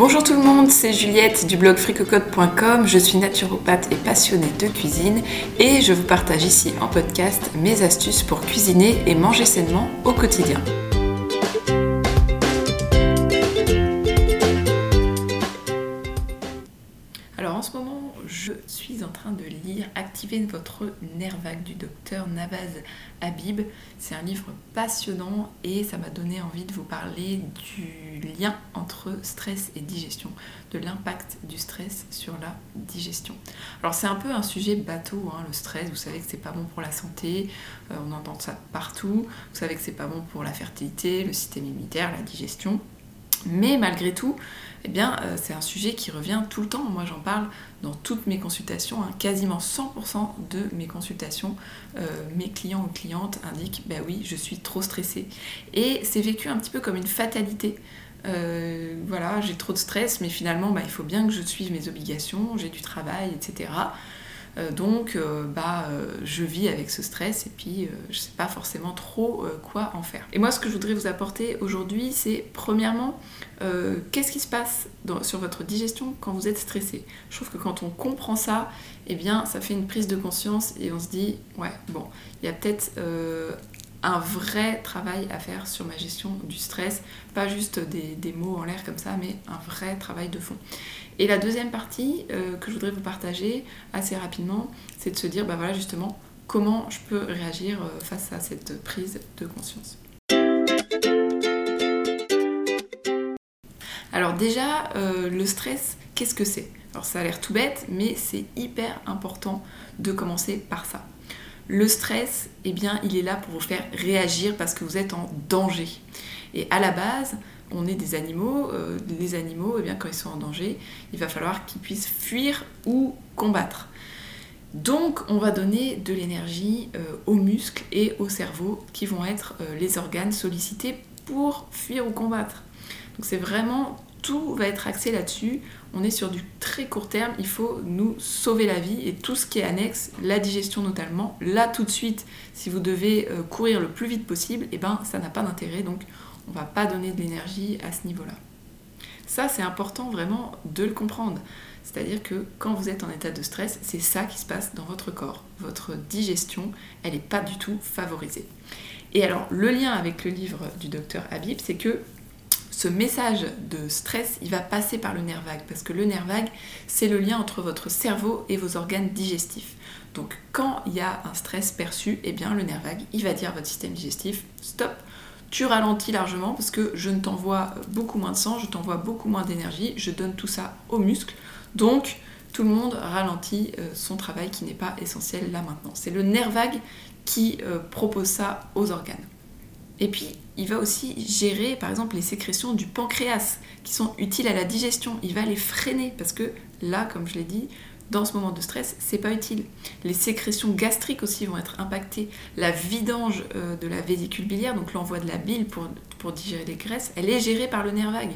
Bonjour tout le monde, c'est Juliette du blog fricocode.com. Je suis naturopathe et passionnée de cuisine et je vous partage ici en podcast mes astuces pour cuisiner et manger sainement au quotidien. Ce moment, je suis en train de lire Activer votre nerf vague du docteur Navaz Habib. C'est un livre passionnant et ça m'a donné envie de vous parler du lien entre stress et digestion, de l'impact du stress sur la digestion. Alors c'est un peu un sujet bateau, hein, le stress, vous savez que c'est pas bon pour la santé, euh, on entend ça partout, vous savez que c'est pas bon pour la fertilité, le système immunitaire, la digestion. Mais malgré tout, eh bien, euh, c'est un sujet qui revient tout le temps. Moi, j'en parle dans toutes mes consultations. Hein. Quasiment 100% de mes consultations, euh, mes clients ou clientes indiquent bah oui, je suis trop stressée. Et c'est vécu un petit peu comme une fatalité. Euh, voilà, j'ai trop de stress, mais finalement, bah, il faut bien que je suive mes obligations, j'ai du travail, etc. Euh, donc, euh, bah, euh, je vis avec ce stress et puis je sais pas forcément trop quoi en faire. Et moi, ce que je voudrais vous apporter aujourd'hui, c'est premièrement, qu'est-ce qui se passe sur votre digestion quand vous êtes stressé? Je trouve que quand on comprend ça, eh bien, ça fait une prise de conscience et on se dit, ouais, bon, il y a peut-être un vrai travail à faire sur ma gestion du stress, pas juste des, mots en l'air comme ça, mais un vrai travail de fond. Et la deuxième partie euh, que je voudrais vous partager assez rapidement, c'est de se dire, bah voilà justement, comment je peux réagir euh, face à cette prise de conscience. Alors déjà, euh, le stress, qu'est-ce que c'est? Alors ça a l'air tout bête, mais c'est hyper important de commencer par ça. Le stress, eh bien, il est là pour vous faire réagir parce que vous êtes en danger. Et à la base, on est des animaux. Euh, les animaux, eh bien, quand ils sont en danger, il va falloir qu'ils puissent fuir ou combattre. Donc, on va donner de l'énergie euh, aux muscles et au cerveau qui vont être euh, les organes sollicités pour fuir ou combattre. Donc, c'est vraiment tout va être axé là-dessus. On est sur du très court terme, il faut nous sauver la vie et tout ce qui est annexe, la digestion notamment, là tout de suite, si vous devez courir le plus vite possible, et eh ben ça n'a pas d'intérêt, donc on va pas donner de l'énergie à ce niveau-là. Ça, c'est important vraiment de le comprendre. C'est-à-dire que quand vous êtes en état de stress, c'est ça qui se passe dans votre corps. Votre digestion, elle n'est pas du tout favorisée. Et alors, le lien avec le livre du docteur Habib, c'est que ce message de stress, il va passer par le nerf vague, parce que le nerf vague, c'est le lien entre votre cerveau et vos organes digestifs. Donc quand il y a un stress perçu, eh bien le nerf vague, il va dire à votre système digestif, stop, tu ralentis largement parce que je ne t'envoie beaucoup moins de sang, je t'envoie beaucoup moins d'énergie, je donne tout ça aux muscles. Donc tout le monde ralentit euh, son travail qui n'est pas essentiel là maintenant. C'est le nerf vague qui euh, propose ça aux organes. Et puis, il va aussi gérer, par exemple, les sécrétions du pancréas, qui sont utiles à la digestion. Il va les freiner, parce que là, comme je l'ai dit, dans ce moment de stress, c'est pas utile. Les sécrétions gastriques aussi vont être impactées. La vidange euh, de la vésicule biliaire, donc l'envoi de la bile pour, digérer les graisses, elle est gérée par le nerf vague.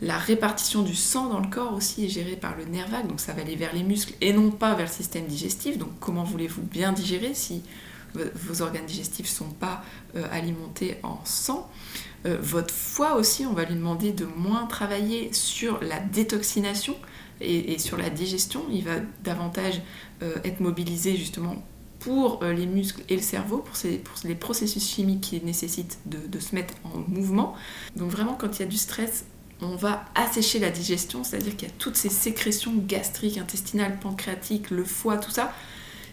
La répartition du sang dans le corps aussi est gérée par le nerf vague, donc ça va aller vers les muscles et non pas vers le système digestif. Donc comment voulez-vous bien digérer si vos organes digestifs ne sont pas euh, alimentés en sang? Euh, votre foie aussi, on va lui demander de moins travailler sur la détoxination et, sur la digestion. Il va davantage euh, être mobilisé justement pour les muscles et le cerveau, pour, les processus chimiques qui nécessitent de, se mettre en mouvement. Donc vraiment, quand il y a du stress, on va assécher la digestion, c'est-à-dire qu'il y a toutes ces sécrétions gastriques, intestinales, pancréatiques, le foie, tout ça,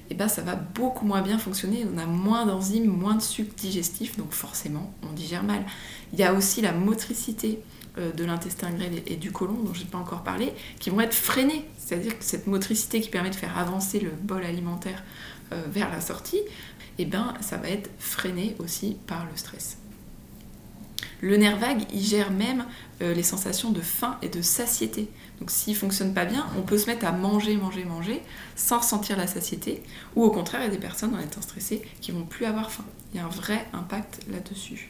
eh ben ça va beaucoup moins bien fonctionner. On a moins d'enzymes, moins de sucre digestif, donc forcément on digère mal. Il y a aussi la motricité euh, de l'intestin grêle et du côlon, dont je n'ai pas encore parlé, qui vont être freinées. C'est-à-dire que cette motricité qui permet de faire avancer le bol alimentaire euh, vers la sortie, eh ben ça va être freiné aussi par le stress. Le nerf vague, il gère même euh, les sensations de faim et de satiété. Donc s'il fonctionne pas bien, on peut se mettre à manger, manger, manger sans ressentir la satiété. Ou au contraire, il y a des personnes en étant stressées qui vont plus avoir faim. Il y a un vrai impact là-dessus.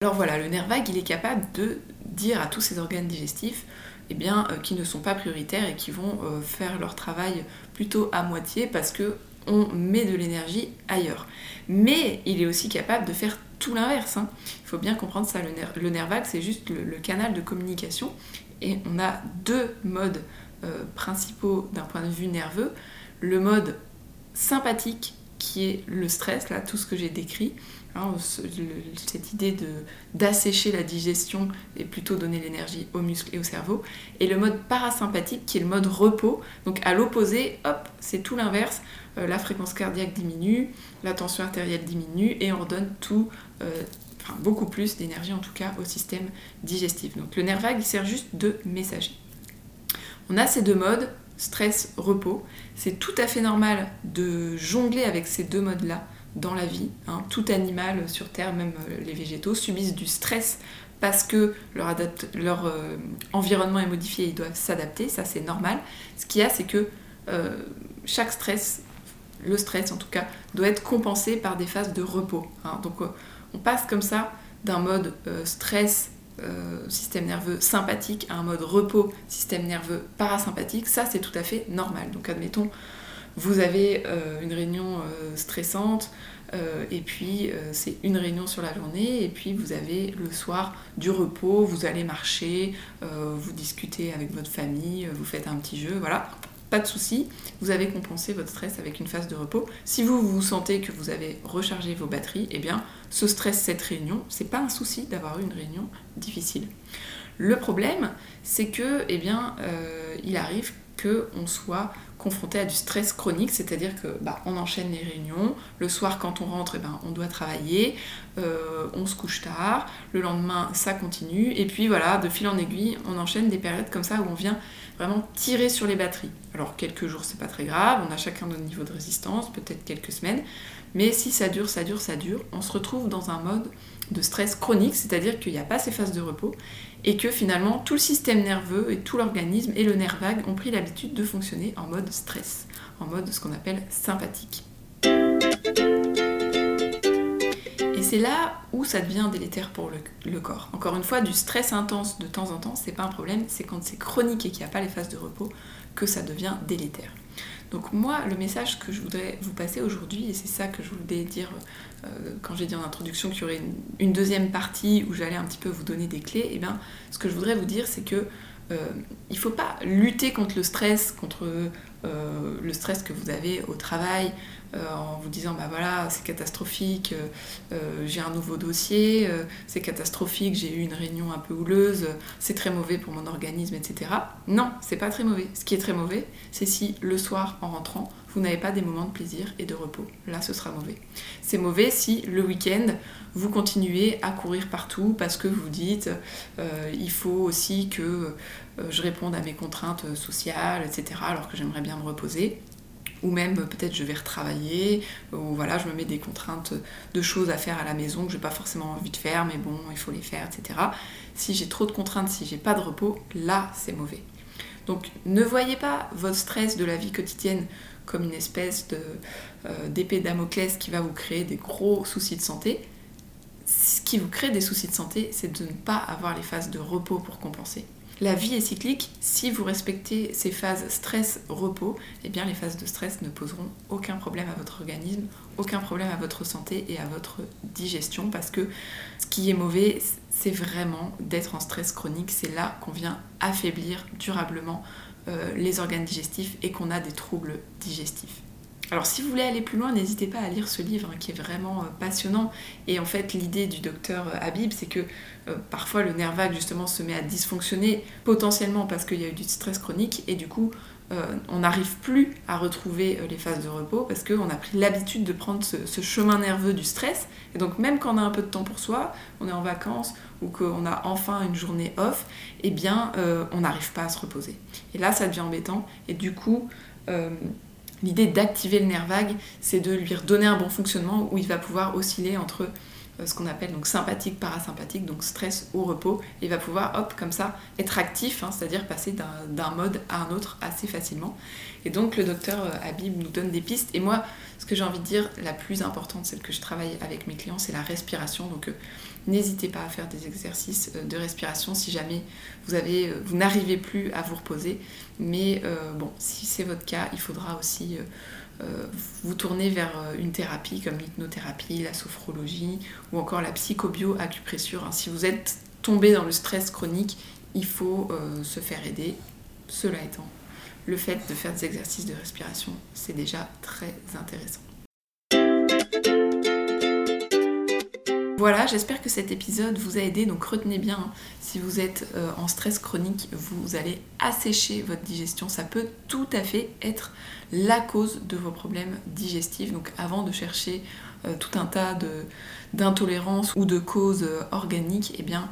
Alors voilà, le nerf vague, il est capable de dire à tous ces organes digestifs eh bien, euh, qui ne sont pas prioritaires et qui vont euh, faire leur travail plutôt à moitié parce que on met de l'énergie ailleurs. Mais il est aussi capable de faire tout l'inverse. Hein. Il faut bien comprendre ça, le nerf, c'est juste le, canal de communication. Et on a deux modes euh, principaux d'un point de vue nerveux. Le mode sympathique, qui est le stress, là, tout ce que j'ai décrit, Hein, cette idée d'assécher la digestion et plutôt donner l'énergie aux muscles et au cerveau. Et le mode parasympathique qui est le mode repos. Donc à l'opposé, hop, c'est tout l'inverse. Euh, la fréquence cardiaque diminue, la tension artérielle diminue et on redonne tout, euh, beaucoup plus d'énergie en tout cas au système digestif. Donc le nerf vague il sert juste de messager. On a ces deux modes, stress, repos. C'est tout à fait normal de jongler avec ces deux modes-là dans la vie. Hein. Tout animal sur Terre, même euh, les végétaux, subissent du stress parce que leur, euh, environnement est modifié ils doivent s'adapter, ça c'est normal. Ce qu'il y a, c'est que euh, chaque stress, le stress en tout cas, doit être compensé par des phases de repos. Hein. Donc on passe comme ça d'un mode stress, système nerveux sympathique, à un mode repos, système nerveux parasympathique. Ça c'est tout à fait normal. Donc admettons, vous avez euh, une réunion euh, stressante, euh, et puis c'est une réunion sur la journée, et puis vous avez le soir du repos, vous allez marcher, vous discutez avec votre famille, vous faites un petit jeu, voilà. Pas de souci, vous avez compensé votre stress avec une phase de repos. Si vous vous sentez que vous avez rechargé vos batteries, eh bien ce stress, cette réunion, c'est pas un souci d'avoir eu une réunion difficile. Le problème, c'est que, eh bien, il arrive qu'on soit confronté à du stress chronique, c'est-à-dire que bah, on enchaîne les réunions, le soir quand on rentre, eh ben, on doit travailler, euh, on se couche tard, le lendemain ça continue, et puis voilà, de fil en aiguille, on enchaîne des périodes comme ça où on vient vraiment tirer sur les batteries. Alors quelques jours c'est pas très grave, on a chacun notre niveau de résistance, peut-être quelques semaines, mais si ça dure, ça dure, ça dure, on se retrouve dans un mode de stress chronique, c'est-à-dire qu'il n'y a pas ces phases de repos, et que finalement tout le système nerveux et tout l'organisme et le nerf vague ont pris l'habitude de fonctionner en mode stress, en mode ce qu'on appelle sympathique. Et c'est là où ça devient délétère pour le, corps. Encore une fois, du stress intense de temps en temps, c'est pas un problème, c'est quand c'est chronique et qu'il n'y a pas les phases de repos que ça devient délétère. Donc moi, le message que je voudrais vous passer aujourd'hui, et c'est ça que je voulais dire euh, quand j'ai dit en introduction qu'il y aurait une, deuxième partie où j'allais un petit peu vous donner des clés, et eh bien ce que je voudrais vous dire, c'est que euh, il ne faut pas lutter contre le stress, contre euh, le stress que vous avez au travail, en vous disant bah voilà c'est catastrophique, j'ai un nouveau dossier, c'est catastrophique, j'ai eu une réunion un peu houleuse, c'est très mauvais pour mon organisme, etc. Non, c'est pas très mauvais. Ce qui est très mauvais, c'est si le soir en rentrant, vous n'avez pas des moments de plaisir et de repos. Là, ce sera mauvais. C'est mauvais si le week-end, vous continuez à courir partout parce que vous dites euh, il faut aussi que euh, je réponde à mes contraintes sociales, etc., alors que j'aimerais bien me reposer. Ou même peut-être je vais retravailler, ou voilà, je me mets des contraintes de choses à faire à la maison que je n'ai pas forcément envie de faire, mais bon, il faut les faire, etc. Si j'ai trop de contraintes, si j'ai pas de repos, là, c'est mauvais. Donc ne voyez pas votre stress de la vie quotidienne comme une espèce euh, d'épée Damoclès qui va vous créer des gros soucis de santé. Ce qui vous crée des soucis de santé, c'est de ne pas avoir les phases de repos pour compenser. La vie est cyclique, si vous respectez ces phases stress-repos, eh bien les phases de stress ne poseront aucun problème à votre organisme, aucun problème à votre santé et à votre digestion parce que ce qui est mauvais, c'est vraiment d'être en stress chronique, c'est là qu'on vient affaiblir durablement les organes digestifs et qu'on a des troubles digestifs. Alors si vous voulez aller plus loin, n'hésitez pas à lire ce livre hein, qui est vraiment euh, passionnant. Et en fait, l'idée du docteur euh, Habib, c'est que parfois le nerf vague justement se met à dysfonctionner potentiellement parce qu'il y a eu du stress chronique et du coup on n'arrive plus à retrouver les phases de repos parce qu'on a pris l'habitude de prendre ce, chemin nerveux du stress. Et donc même quand on a un peu de temps pour soi, on est en vacances ou qu'on a enfin une journée off, eh bien on n'arrive pas à se reposer. Et là, ça devient embêtant. Et du coup, euh, l'idée d'activer le nerf vague, c'est de lui redonner un bon fonctionnement où il va pouvoir osciller entre euh, ce qu'on appelle donc sympathique, parasympathique, donc stress ou repos. Il va pouvoir, hop, comme ça, être actif, hein, c'est-à-dire passer d'un mode à un autre assez facilement. Et donc le docteur euh, Habib nous donne des pistes. Et moi, ce que j'ai envie de dire, la plus importante, celle que je travaille avec mes clients, c'est la respiration. Donc n'hésitez pas à faire des exercices euh, de respiration si jamais euh, vous n'arrivez plus à vous reposer. Mais euh, bon, si c'est votre cas, il faudra aussi vous tournez vers une thérapie comme l'hypnothérapie, la sophrologie ou encore la psychobio-acupressure. Hein. Si vous êtes tombé dans le stress chronique, il faut se faire aider. Cela étant, le fait de faire des exercices de respiration, c'est déjà très intéressant. Voilà, j'espère que cet épisode vous a aidé. Donc retenez bien, hein, si vous êtes euh, en stress chronique, vous allez assécher votre digestion. Ça peut tout à fait être la cause de vos problèmes digestifs. Donc avant de chercher euh, tout un tas d'intolérances ou de causes euh, organiques, eh bien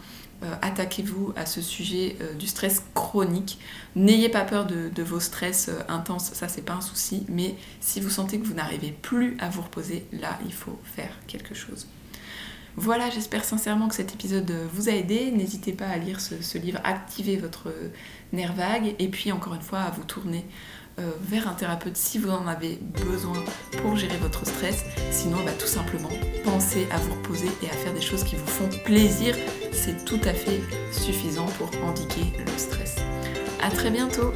attaquez-vous à ce sujet du stress chronique. N'ayez pas peur de, de vos stress intenses, ça c'est pas un souci, mais si vous sentez que vous n'arrivez plus à vous reposer, là il faut faire quelque chose. Voilà, j'espère sincèrement que cet épisode vous a aidé. N'hésitez pas à lire ce, livre, activer votre nerf vague et puis encore une fois à vous tourner euh, vers un thérapeute si vous en avez besoin pour gérer votre stress. Sinon, bah, tout simplement, pensez à vous reposer et à faire des choses qui vous font plaisir. C'est tout à fait suffisant pour indiquer le stress. A très bientôt